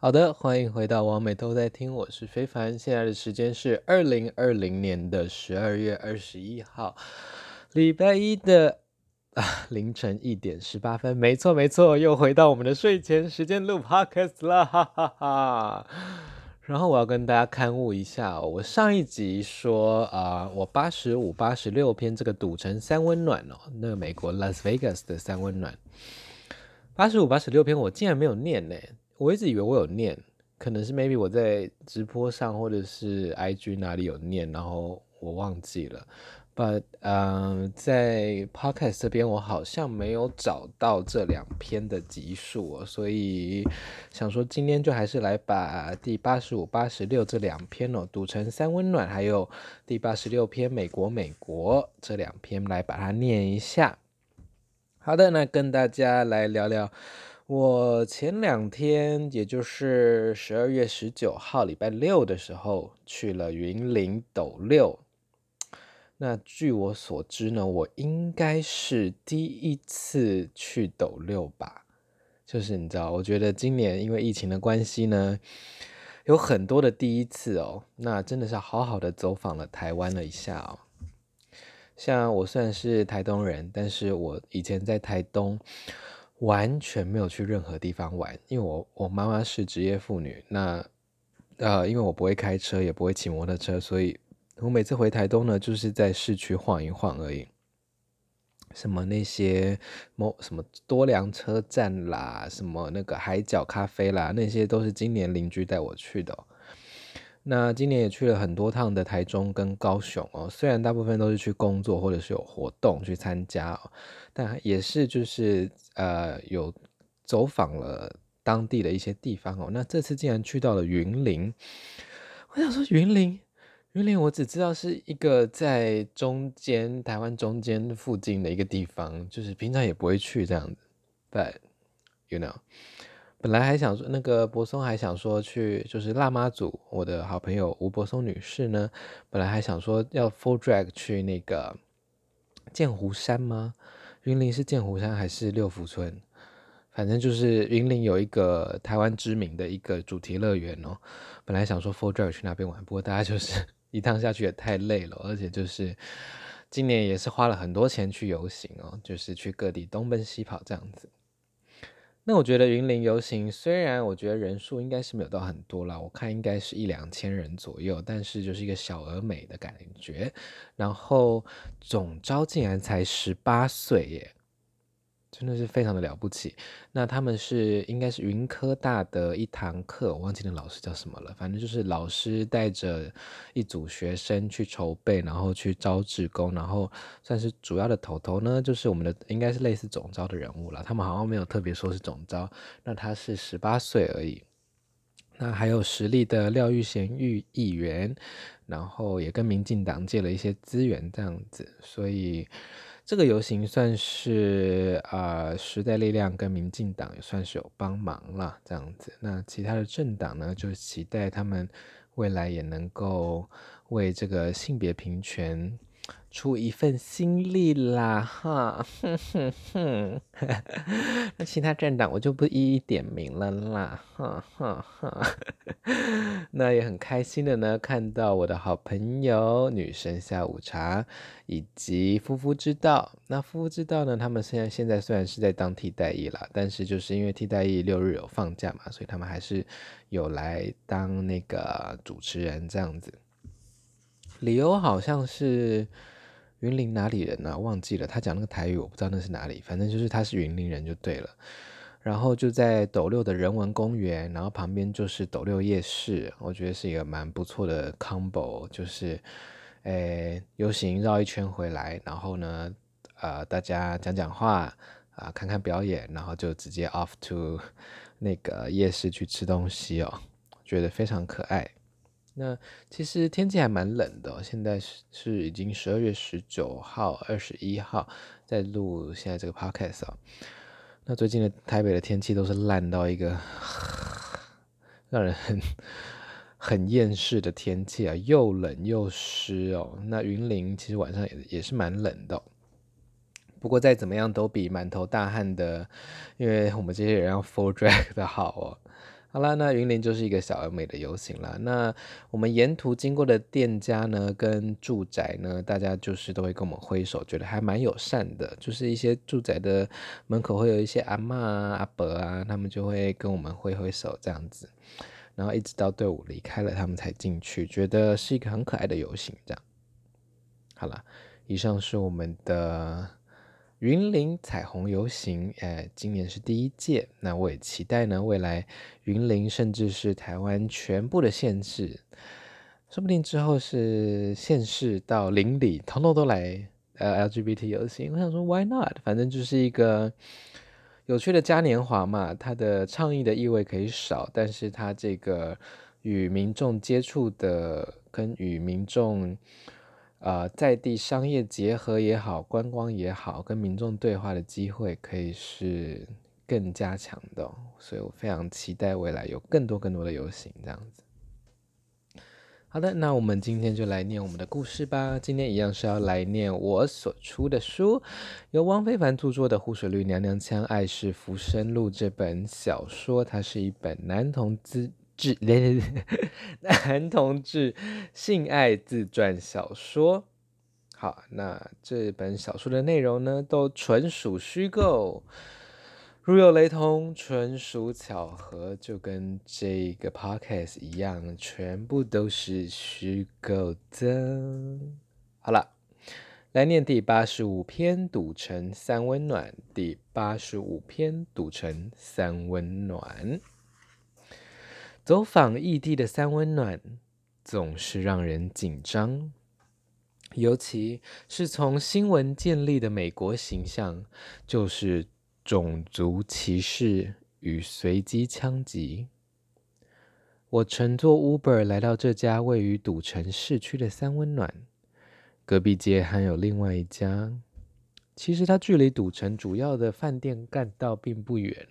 好的，欢迎回到王美都在听，我是非凡。现在的时间是二零二零年的十二月二十一号，礼拜一的啊凌晨一点十八分。没错没错，又回到我们的睡前时间录 podcast 了，哈哈哈。然后我要跟大家勘误一下，我上一集说啊，我八十五、八十六篇这个赌城三温暖哦，那个美国 Las Vegas 的三温暖，八十五、八十六篇我竟然没有念呢。我一直以为我有念，可能是 maybe 我在直播上或者是 IG 哪里有念，然后我忘记了。But 嗯、呃，在 Podcast 这边我好像没有找到这两篇的集数哦，所以想说今天就还是来把第八十五、八十六这两篇哦，读成三温暖，还有第八十六篇美国美国这两篇来把它念一下。好的，那跟大家来聊聊。我前两天，也就是十二月十九号礼拜六的时候，去了云林斗六。那据我所知呢，我应该是第一次去斗六吧。就是你知道，我觉得今年因为疫情的关系呢，有很多的第一次哦。那真的是好好的走访了台湾了一下哦。像我算是台东人，但是我以前在台东。完全没有去任何地方玩，因为我我妈妈是职业妇女，那呃，因为我不会开车，也不会骑摩托车，所以我每次回台东呢，就是在市区晃一晃而已。什么那些某什么多良车站啦，什么那个海角咖啡啦，那些都是今年邻居带我去的。那今年也去了很多趟的台中跟高雄哦，虽然大部分都是去工作或者是有活动去参加哦，但也是就是呃有走访了当地的一些地方哦。那这次竟然去到了云林，我想说云林，云林我只知道是一个在中间台湾中间附近的一个地方，就是平常也不会去这样子，But you know。本来还想说，那个柏松还想说去，就是辣妈组，我的好朋友吴柏松女士呢，本来还想说要 full drag 去那个剑湖山吗？云林是剑湖山还是六福村？反正就是云林有一个台湾知名的一个主题乐园哦。本来想说 full drag 去那边玩，不过大家就是 一趟下去也太累了，而且就是今年也是花了很多钱去游行哦，就是去各地东奔西跑这样子。那我觉得云林游行虽然我觉得人数应该是没有到很多啦，我看应该是一两千人左右，但是就是一个小而美的感觉。然后总招竟然才十八岁耶！真的是非常的了不起。那他们是应该是云科大的一堂课，我忘记那老师叫什么了。反正就是老师带着一组学生去筹备，然后去招志工，然后算是主要的头头呢，就是我们的应该是类似总招的人物了。他们好像没有特别说是总招，那他是十八岁而已。那还有实力的廖玉贤玉议员，然后也跟民进党借了一些资源这样子，所以。这个游行算是啊、呃，时代力量跟民进党也算是有帮忙了，这样子。那其他的政党呢，就期待他们未来也能够为这个性别平权。出一份心力啦，哈，哼哼哼，那其他政党我就不一一点名了啦，哈哈哈。那也很开心的呢，看到我的好朋友女神下午茶以及夫妇之道。那夫妇之道呢，他们现在现在虽然是在当替代役啦，但是就是因为替代役六日有放假嘛，所以他们还是有来当那个主持人这样子。理由好像是。云林哪里人呢、忘记了。他讲那个台语，我不知道那是哪里。反正就是他是云林人就对了。然后就在斗六的人文公园，然后旁边就是斗六夜市，我觉得是一个蛮不错的 combo。就是，诶，游行绕一圈回来，然后呢，呃，大家讲讲话啊、看看表演，然后就直接 off to 那个夜市去吃东西哦，觉得非常可爱。那其实天气还蛮冷的，现在是是已经十二月十九号、二十一号在录现在这个 podcast 哦。那最近的台北的天气都是烂到一个让人很很厌世的天气啊，又冷又湿哦。那云林其实晚上也也是蛮冷的，不过再怎么样都比满头大汗的，因为我们这些人要 full drag 的好哦。好啦，那云林就是一个小而美的游行啦。那我们沿途经过的店家呢，跟住宅呢，大家就是都会跟我们挥手，觉得还蛮友善的。就是一些住宅的门口会有一些阿嬷啊、阿伯啊，他们就会跟我们挥挥手这样子。然后一直到队伍离开了，他们才进去，觉得是一个很可爱的游行。这样，好了，以上是我们的。云林彩虹游行，哎，今年是第一届。那我也期待呢，未来云林甚至是台湾全部的县市，说不定之后是县市到邻里，统统都来呃 LGBT 游行。我想说，Why not？反正就是一个有趣的嘉年华嘛。它的倡议的意味可以少，但是它这个与民众接触的，跟与民众。呃，在地商业结合也好，观光也好，跟民众对话的机会可以是更加强的，所以我非常期待未来有更多更多的游行这样子。好的，那我们今天就来念我们的故事吧。今天一样是要来念我所出的书，由汪非凡著作的《湖水绿娘娘腔爱是浮生录》这本小说，它是一本男同志。志 男同志性爱自传小说。好，那这本小说的内容呢，都纯属虚构，如有雷同，纯属巧合，就跟这个 podcast 一样，全部都是虚构的。好了，来念第八十五篇《赌城三温暖》，第八十五篇《赌城三温暖》。走访异地的三温暖，总是让人紧张，尤其是从新闻建立的美国形象，就是种族歧视与随机枪击。我乘坐 Uber 来到这家位于赌城市区的三温暖，隔壁街还有另外一家，其实它距离赌城主要的饭店干道并不远。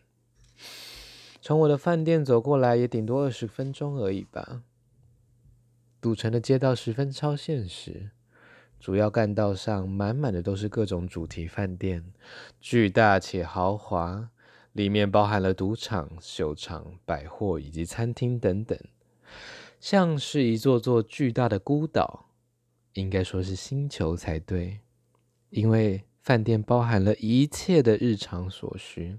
从我的饭店走过来也顶多二十分钟而已吧。赌城的街道十分超现实，主要干道上满满的都是各种主题饭店，巨大且豪华，里面包含了赌场、秀场、百货以及餐厅等等，像是一座座巨大的孤岛，应该说是星球才对，因为饭店包含了一切的日常所需。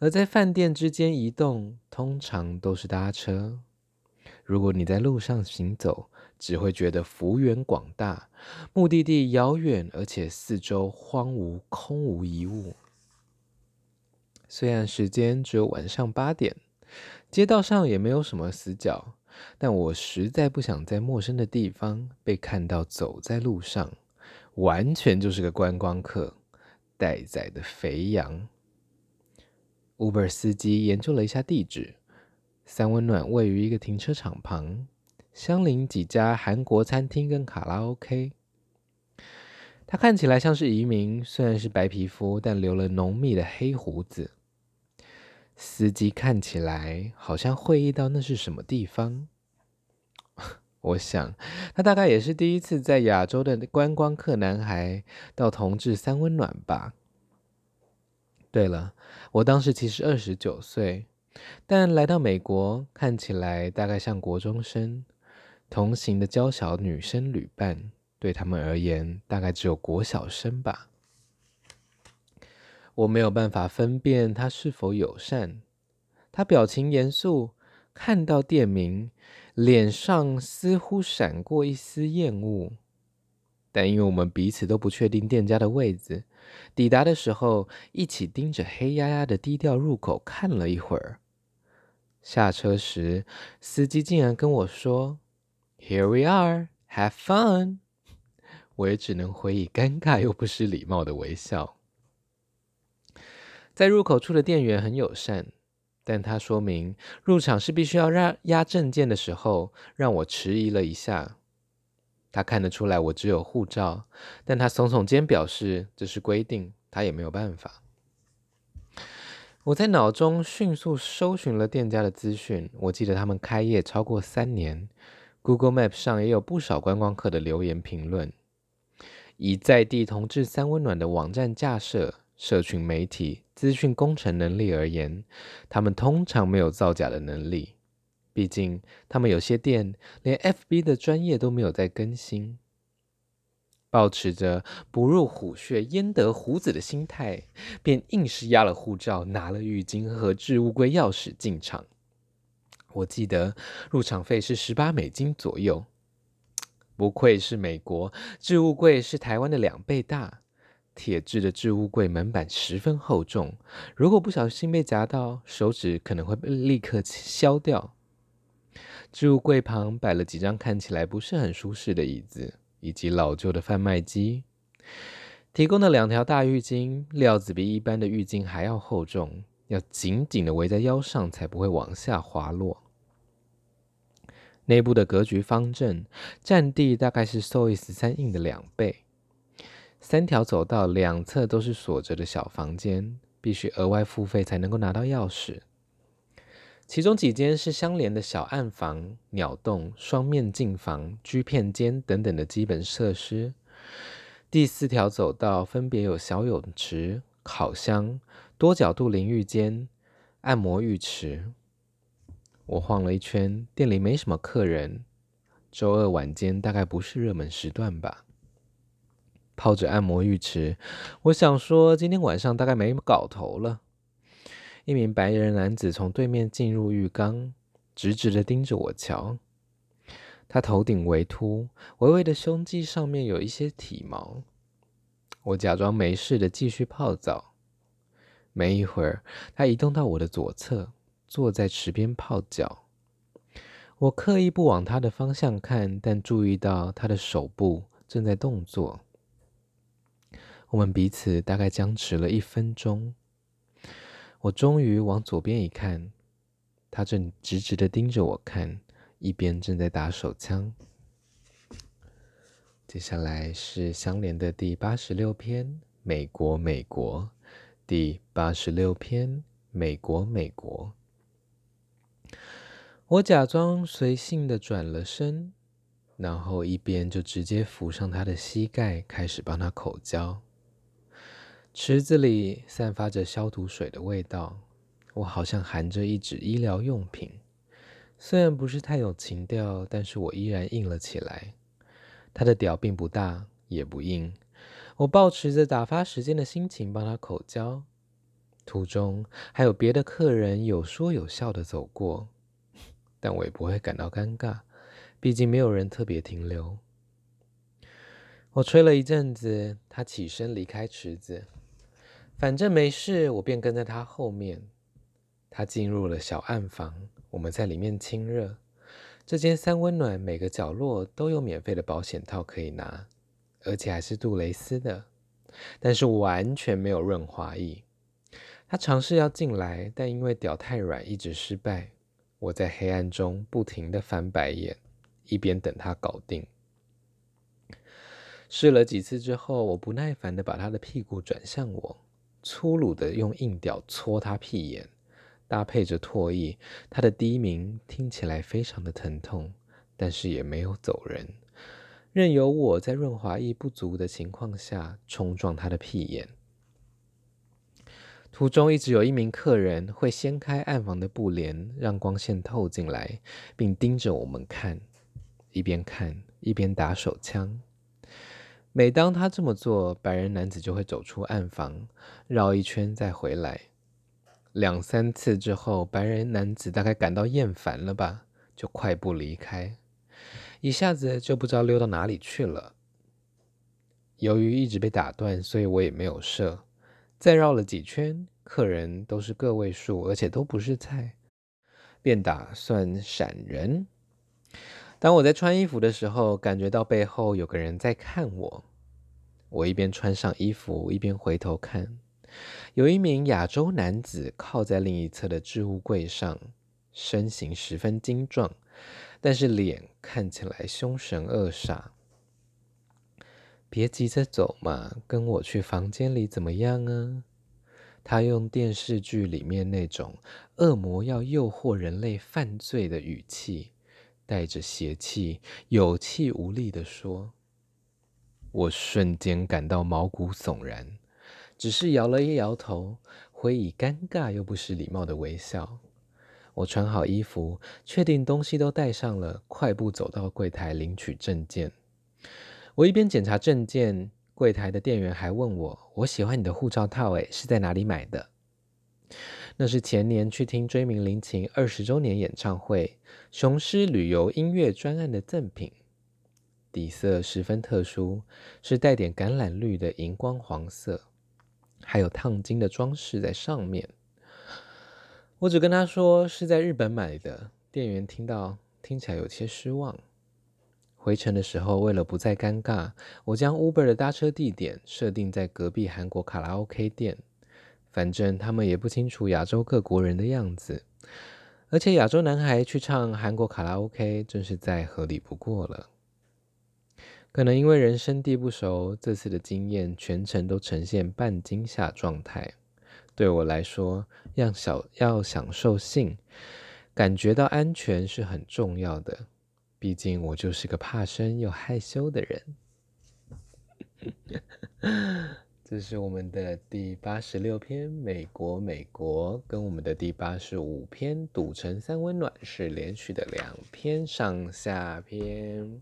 而在饭店之间移动，通常都是搭车。如果你在路上行走，只会觉得幅员广大，目的地遥远，而且四周荒芜，空无一物。虽然时间只有晚上八点，街道上也没有什么死角，但我实在不想在陌生的地方被看到走在路上，完全就是个观光客，待宰的肥羊。Uber 司机研究了一下地址，三温暖位于一个停车场旁，相邻几家韩国餐厅跟卡拉 OK。他看起来像是移民，虽然是白皮肤，但留了浓密的黑胡子。司机看起来好像会意到那是什么地方。我想，他大概也是第一次在亚洲的观光客男孩到同志三温暖吧。对了，我当时其实二十九岁，但来到美国看起来大概像国中生。同行的娇小女生旅伴，对他们而言大概只有国小生吧。我没有办法分辨他是否友善。他表情严肃，看到店名，脸上似乎闪过一丝厌恶。但因为我们彼此都不确定店家的位置。抵达的时候，一起盯着黑压压的低调入口看了一会儿。下车时，司机竟然跟我说：“Here we are, have fun。”我也只能回以尴尬又不失礼貌的微笑。在入口处的店员很友善，但他说明入场是必须要让压证件的时候，让我迟疑了一下。他看得出来我只有护照，但他耸耸肩表示这是规定，他也没有办法。我在脑中迅速搜寻了店家的资讯，我记得他们开业超过三年，Google Map 上也有不少观光客的留言评论。以在地同志三温暖的网站架设，社群媒体、资讯工程能力而言，他们通常没有造假的能力。毕竟，他们有些店连 FB 的专业都没有在更新。抱持着不入虎穴焉得虎子的心态，便硬是押了护照，拿了浴巾和置物柜钥匙进场。我记得入场费是十八美金左右。不愧是美国，置物柜是台湾的两倍大。铁制的置物柜门板十分厚重，如果不小心被夹到，手指可能会立刻削掉。置物柜旁摆了几张看起来不是很舒适的椅子，以及老旧的贩卖机。提供的两条大浴巾，料子比一般的浴巾还要厚重，要紧紧的围在腰上，才不会往下滑落。内部的格局方正，占地大概是 SOY 十三印的两倍。三条走道两侧都是锁着的小房间，必须额外付费才能够拿到钥匙。其中几间是相连的小暗房、鸟洞、双面镜房、居片间等等的基本设施。第四条走道分别有小泳池、烤箱、多角度淋浴间、按摩浴池。我晃了一圈，店里没什么客人。周二晚间大概不是热门时段吧。泡着按摩浴池，我想说今天晚上大概没搞头了。一名白人男子从对面进入浴缸，直直的盯着我瞧。他头顶微秃，微微的胸肌上面有一些体毛。我假装没事的继续泡澡。没一会儿，他移动到我的左侧，坐在池边泡脚。我刻意不往他的方向看，但注意到他的手部正在动作。我们彼此大概僵持了一分钟，我终于往左边一看，他正直直的盯着我看，一边正在打手枪。接下来是相连的第八十六篇，美国，美国，第八十六篇，美国，美国。我假装随性的转了身，然后一边就直接扶上他的膝盖，开始帮他口交。池子里散发着消毒水的味道，我好像含着一纸医疗用品。虽然不是太有情调，但是我依然硬了起来。他的屌并不大，也不硬。我抱持着打发时间的心情帮他口交。途中还有别的客人有说有笑的走过，但我也不会感到尴尬，毕竟没有人特别停留。我吹了一阵子，他起身离开池子。反正没事，我便跟在他后面。他进入了小暗房，我们在里面亲热。这间三温暖，每个角落都有免费的保险套可以拿，而且还是杜蕾斯的。但是完全没有润滑液。他尝试要进来，但因为屌太软，一直失败。我在黑暗中不停地翻白眼，一边等他搞定。试了几次之后，我不耐烦地把他的屁股转向我。粗鲁的用硬屌搓他屁眼，搭配着唾液，他的低鸣听起来非常的疼痛，但是也没有走人，任由我在润滑液不足的情况下冲撞他的屁眼。途中一直有一名客人会掀开暗房的布帘，让光线透进来，并盯着我们看，一边看一边打手枪。每当他这么做，白人男子就会走出暗房，绕一圈再回来。两三次之后，白人男子大概感到厌烦了吧，就快步离开，一下子就不知道溜到哪里去了。由于一直被打断，所以我也没有射。再绕了几圈，客人都是个位数，而且都不是菜，便打算闪人。当我在穿衣服的时候，感觉到背后有个人在看我。我一边穿上衣服，一边回头看，有一名亚洲男子靠在另一侧的置物柜上，身形十分精壮，但是脸看起来凶神恶煞。别急着走嘛，跟我去房间里怎么样啊？他用电视剧里面那种恶魔要诱惑人类犯罪的语气。带着邪气、有气无力的说：“我瞬间感到毛骨悚然，只是摇了一摇头，回以尴尬又不失礼貌的微笑。我穿好衣服，确定东西都带上了，快步走到柜台领取证件。我一边检查证件，柜台的店员还问我：“我喜欢你的护照套，诶，是在哪里买的？”那是前年去听追名林檎二十周年演唱会，雄狮旅游音乐专案的赠品。底色十分特殊，是带点橄榄绿的荧光黄色，还有烫金的装饰在上面。我只跟他说是在日本买的，店员听到听起来有些失望。回程的时候，为了不再尴尬，我将 Uber 的搭车地点设定在隔壁韩国卡拉 OK 店。反正他们也不清楚亚洲各国人的样子，而且亚洲男孩去唱韩国卡拉 OK，真是再合理不过了。可能因为人生地不熟，这次的经验全程都呈现半惊吓状态。对我来说，要小要享受性，感觉到安全是很重要的。毕竟我就是个怕生又害羞的人。这是我们的第八十六篇美国美国，跟我们的第八十五篇赌城三温暖是连续的两篇上下篇。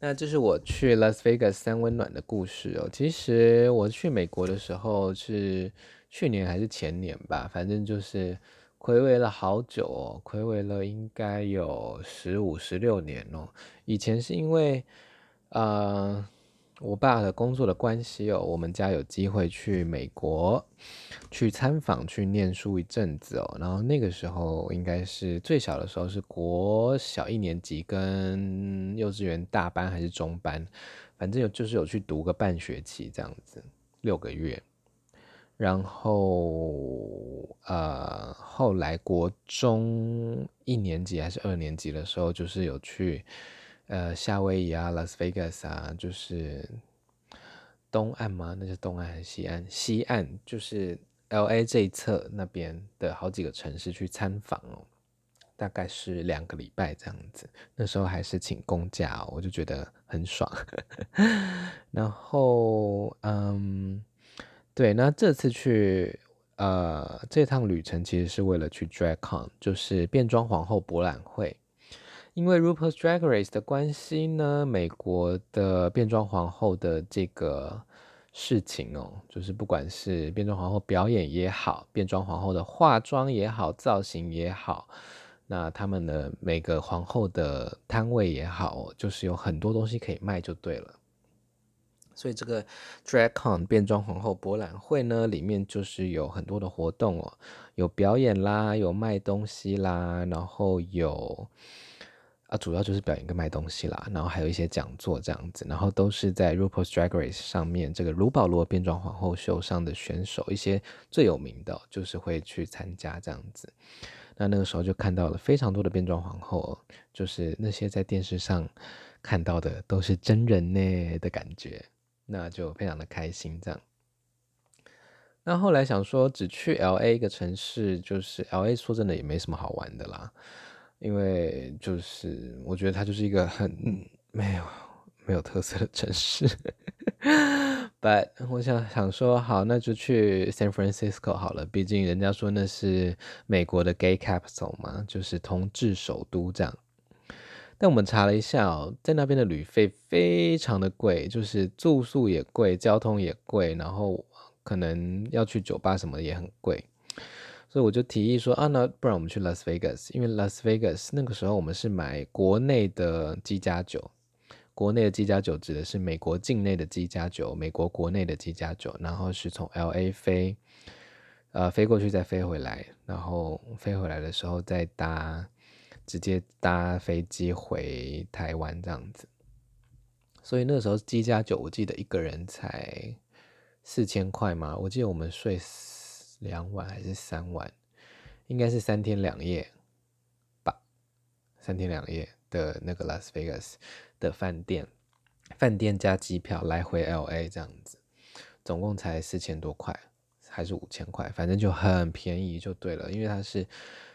那这是我去拉斯维加斯三温暖的故事哦。其实我去美国的时候是去年还是前年吧，反正就是睽违了好久哦，睽违了应该有十五十六年哦。以前是因为呃。我爸的工作的关系哦，我们家有机会去美国去参访、去念书一阵子哦。然后那个时候应该是最小的时候，是国小一年级跟幼稚园大班还是中班，反正有就是有去读个半学期这样子，六个月。然后呃，后来国中一年级还是二年级的时候，就是有去。呃，夏威夷啊，拉斯维加斯啊，就是东岸吗？那是东岸还是西岸？西岸就是 LA 这一侧那边的好几个城市去参访哦，大概是两个礼拜这样子。那时候还是请公假哦，我就觉得很爽。然后，嗯，对，那这次去呃这趟旅程其实是为了去 DragCon，就是变装皇后博览会。因为 Rupert Drag Race 的关系呢，美国的变装皇后的这个事情哦，就是不管是变装皇后表演也好，变装皇后的化妆也好，造型也好，那他们的每个皇后的摊位也好，就是有很多东西可以卖就对了。所以这个 DragCon 变装皇后博览会呢，里面就是有很多的活动哦，有表演啦，有卖东西啦，然后有。啊，主要就是表演跟卖东西啦，然后还有一些讲座这样子，然后都是在 RuPaul's Drag Race 上面这个卢保罗变装皇后秀上的选手，一些最有名的，就是会去参加这样子。那那个时候就看到了非常多的变装皇后，就是那些在电视上看到的都是真人呢的感觉，那就非常的开心这样。那后来想说，只去 LA 一个城市，就是 LA 说真的也没什么好玩的啦。因为就是我觉得它就是一个很没有没有特色的城市，But 我想想说好，那就去 San Francisco 好了，毕竟人家说那是美国的 Gay Capital 嘛，就是同志首都这样。但我们查了一下哦，在那边的旅费非常的贵，就是住宿也贵，交通也贵，然后可能要去酒吧什么也很贵。所以我就提议说啊，那不然我们去拉斯维加斯，因为拉斯维加斯那个时候我们是买国内的机加酒，国内的机加酒指的是美国境内的机加酒，美国国内的机加酒，然后是从 LA 飞，呃，飞过去再飞回来，然后飞回来的时候再搭，直接搭飞机回台湾这样子。所以那个时候机加酒我记得一个人才四千块嘛，我记得我们睡。两晚还是三晚？应该是三天两夜吧。三天两夜的那个拉斯维加斯的饭店，饭店加机票来回 LA 这样子，总共才四千多块，还是五千块，反正就很便宜就对了。因为它是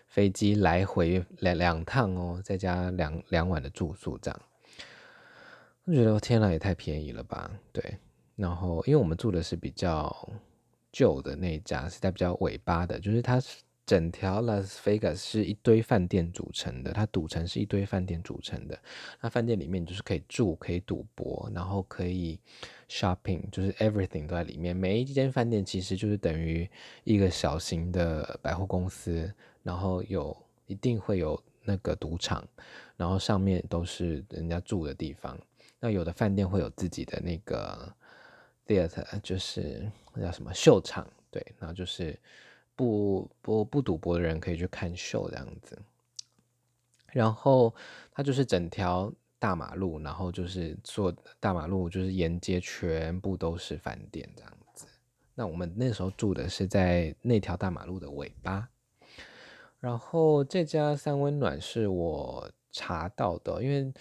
飞机来回两两趟哦，再加两两晚的住宿这样。我觉得天哪，也太便宜了吧？对。然后因为我们住的是比较旧的那一家，是在比较尾巴的，就是它。整条拉斯维加斯是一堆饭店组成的，它赌城是一堆饭店组成的。那饭店里面就是可以住，可以赌博，然后可以 shopping，就是 everything 都在里面。每一间饭店其实就是等于一个小型的百货公司，然后有一定会有那个赌场，然后上面都是人家住的地方。那有的饭店会有自己的那个 theater，就是那叫什么秀场，对，然后就是。不不不赌博的人可以去看秀这样子，然后它就是整条大马路，然后就是做大马路，就是沿街全部都是饭店这样子。那我们那时候住的是在那条大马路的尾巴，然后这家三温暖是我查到的，因为。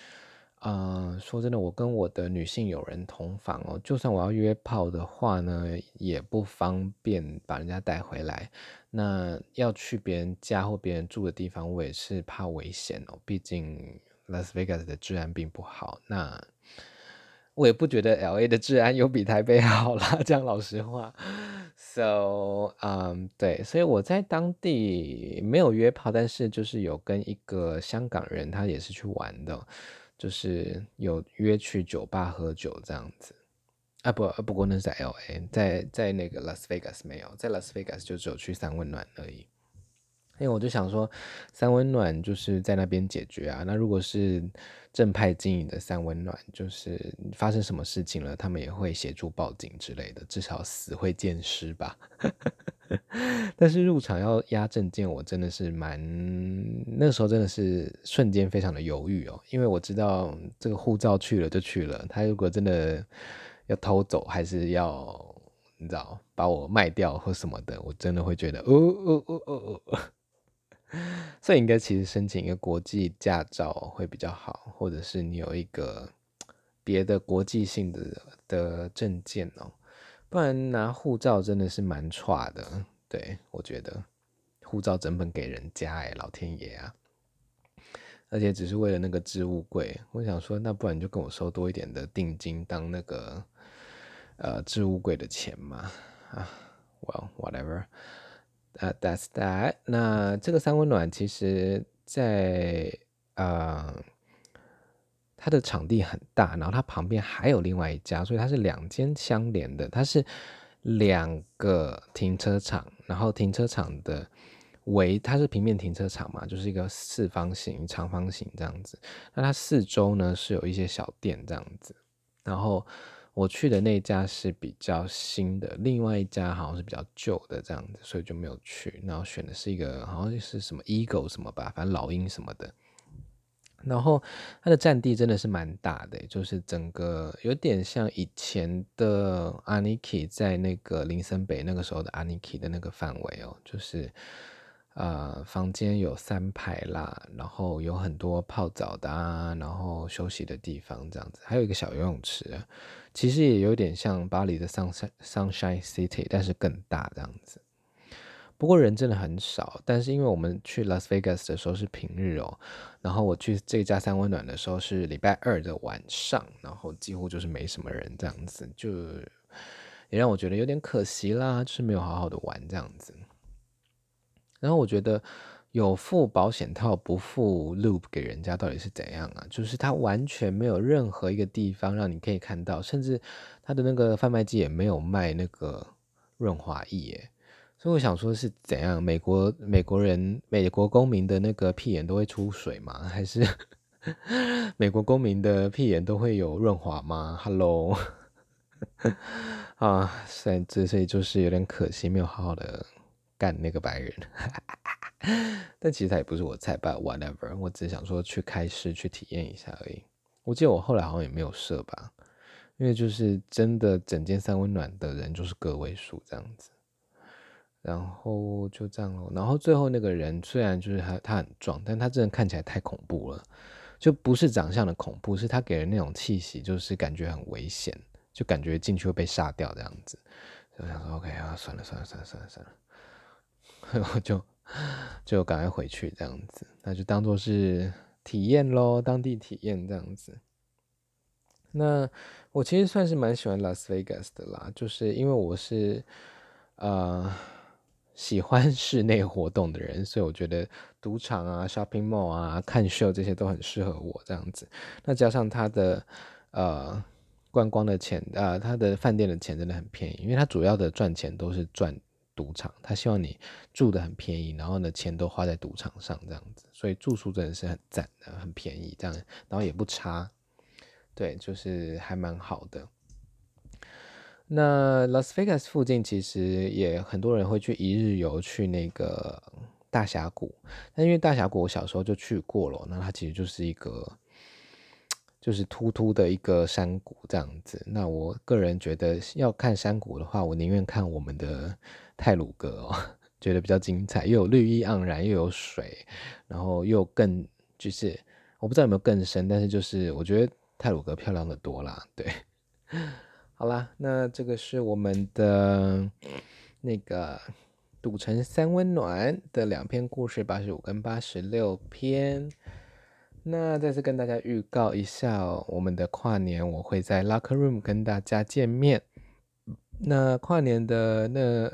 啊、呃，说真的，我跟我的女性友人同房哦，就算我要约炮的话呢，也不方便把人家带回来。那要去别人家或别人住的地方，我也是怕危险哦。毕竟拉斯维加斯的治安并不好。那我也不觉得 LA 的治安有比台北 好啦，这样老实话。So，嗯，对，所以我在当地没有约炮，但是就是有跟一个香港人，他也是去玩的。就是有约去酒吧喝酒这样子啊，不，不过那是 LA，在在那个拉斯维加斯没有，在拉斯维加斯就只有去三温暖而已。因为我就想说，三温暖就是在那边解决啊。那如果是正派经营的三温暖，就是发生什么事情了，他们也会协助报警之类的，至少死会见尸吧。但是入场要押证件，我真的是蛮那时候真的是瞬间非常的犹豫哦，因为我知道这个护照去了就去了，他如果真的要偷走，还是要你知道把我卖掉或什么的，我真的会觉得哦哦哦哦哦。所以应该其实申请一个国际驾照会比较好，或者是你有一个别的国际性的的证件哦，不然拿护照真的是蛮差的。对，我觉得护照整本给人家哎，老天爷啊！而且只是为了那个置物柜，我想说，那不然你就跟我收多一点的定金当那个呃置物柜的钱嘛啊，Well whatever。Uh, that's that。那这个三温暖其实在呃，它的场地很大，然后它旁边还有另外一家，所以它是两间相连的。它是两个停车场，然后停车场的围它是平面停车场嘛，就是一个四方形、长方形这样子。那它四周呢是有一些小店这样子，然后。我去的那家是比较新的，另外一家好像是比较旧的这样子，所以就没有去。然后选的是一个好像是什么 Eagle 什么吧，反正老鹰什么的。然后它的占地真的是蛮大的，就是整个有点像以前的 Aniki 在那个林森北那个时候的 Aniki 的那个范围哦，就是。呃，房间有三排啦，然后有很多泡澡的啊，然后休息的地方这样子，还有一个小游泳池，其实也有点像巴黎的 Sunshine Sunshine City，但是更大这样子。不过人真的很少，但是因为我们去拉斯维加斯的时候是平日哦，然后我去这家三温暖的时候是礼拜二的晚上，然后几乎就是没什么人这样子，就也让我觉得有点可惜啦，就是没有好好的玩这样子。然后我觉得有付保险套不付 loop 给人家到底是怎样啊？就是他完全没有任何一个地方让你可以看到，甚至他的那个贩卖机也没有卖那个润滑液。所以我想说是怎样？美国美国人美国公民的那个屁眼都会出水吗？还是 美国公民的屁眼都会有润滑吗？Hello 啊，所以这所以就是有点可惜，没有好好的。干那个白人，但其实他也不是我菜吧，whatever，我只想说去开市去体验一下而已。我记得我后来好像也没有设吧，因为就是真的整间三温暖的人就是个位数这样子，然后就这样咯。然后最后那个人虽然就是他他很壮，但他真的看起来太恐怖了，就不是长相的恐怖，是他给人那种气息，就是感觉很危险，就感觉进去会被杀掉这样子。就想说 OK 啊，算了算了算了算了算了。我 就就赶快回去这样子，那就当做是体验咯，当地体验这样子。那我其实算是蛮喜欢拉斯维加斯的啦，就是因为我是呃喜欢室内活动的人，所以我觉得赌场啊、shopping mall 啊、看秀这些都很适合我这样子。那加上它的呃观光的钱、呃，它的饭店的钱真的很便宜，因为它主要的赚钱都是赚赌场，他希望你住的很便宜，然后呢钱都花在赌场上这样子，所以住宿真的是很赞的，很便宜这样，然后也不差。对，就是还蛮好的。那拉斯维加斯附近其实也很多人会去一日游，去那个大峡谷。但因为大峡谷我小时候就去过了，那它其实就是一个就是突突的一个山谷这样子。那我个人觉得要看山谷的话，我宁愿看我们的泰鲁阁哦，觉得比较精彩，又有绿意盎然，又有水，然后又更就是我不知道有没有更深，但是就是我觉得。泰鲁阁漂亮的多啦，对，好啦，那这个是我们的那个赌城三温暖的两篇故事，八十五跟八十六篇。那再次跟大家预告一下，我们的跨年我会在 Locker Room 跟大家见面。那跨年的那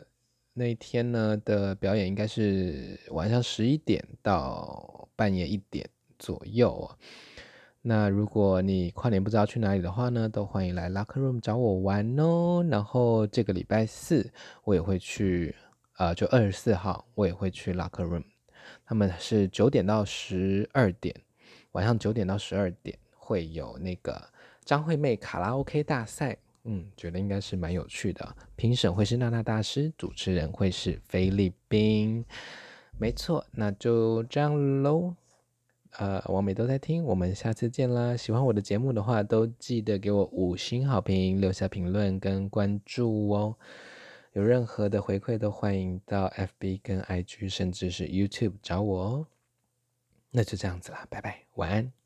那一天呢的表演应该是晚上十一点到半夜一点左右。那如果你跨年不知道去哪里的话呢，都欢迎来 Locker Room 找我玩哦。然后这个礼拜四我也会去，呃，就二十四号我也会去 Locker Room。他们是九点到十二点，晚上九点到十二点会有那个张惠妹卡拉 OK 大赛，嗯，觉得应该是蛮有趣的。评审会是娜娜大师，主持人会是菲律宾，没错，那就这样喽。呃，王美都在听，我们下次见啦！喜欢我的节目的话，都记得给我五星好评，留下评论跟关注哦。有任何的回馈都欢迎到 FB 跟 IG，甚至是 YouTube 找我哦。那就这样子啦，拜拜，晚安。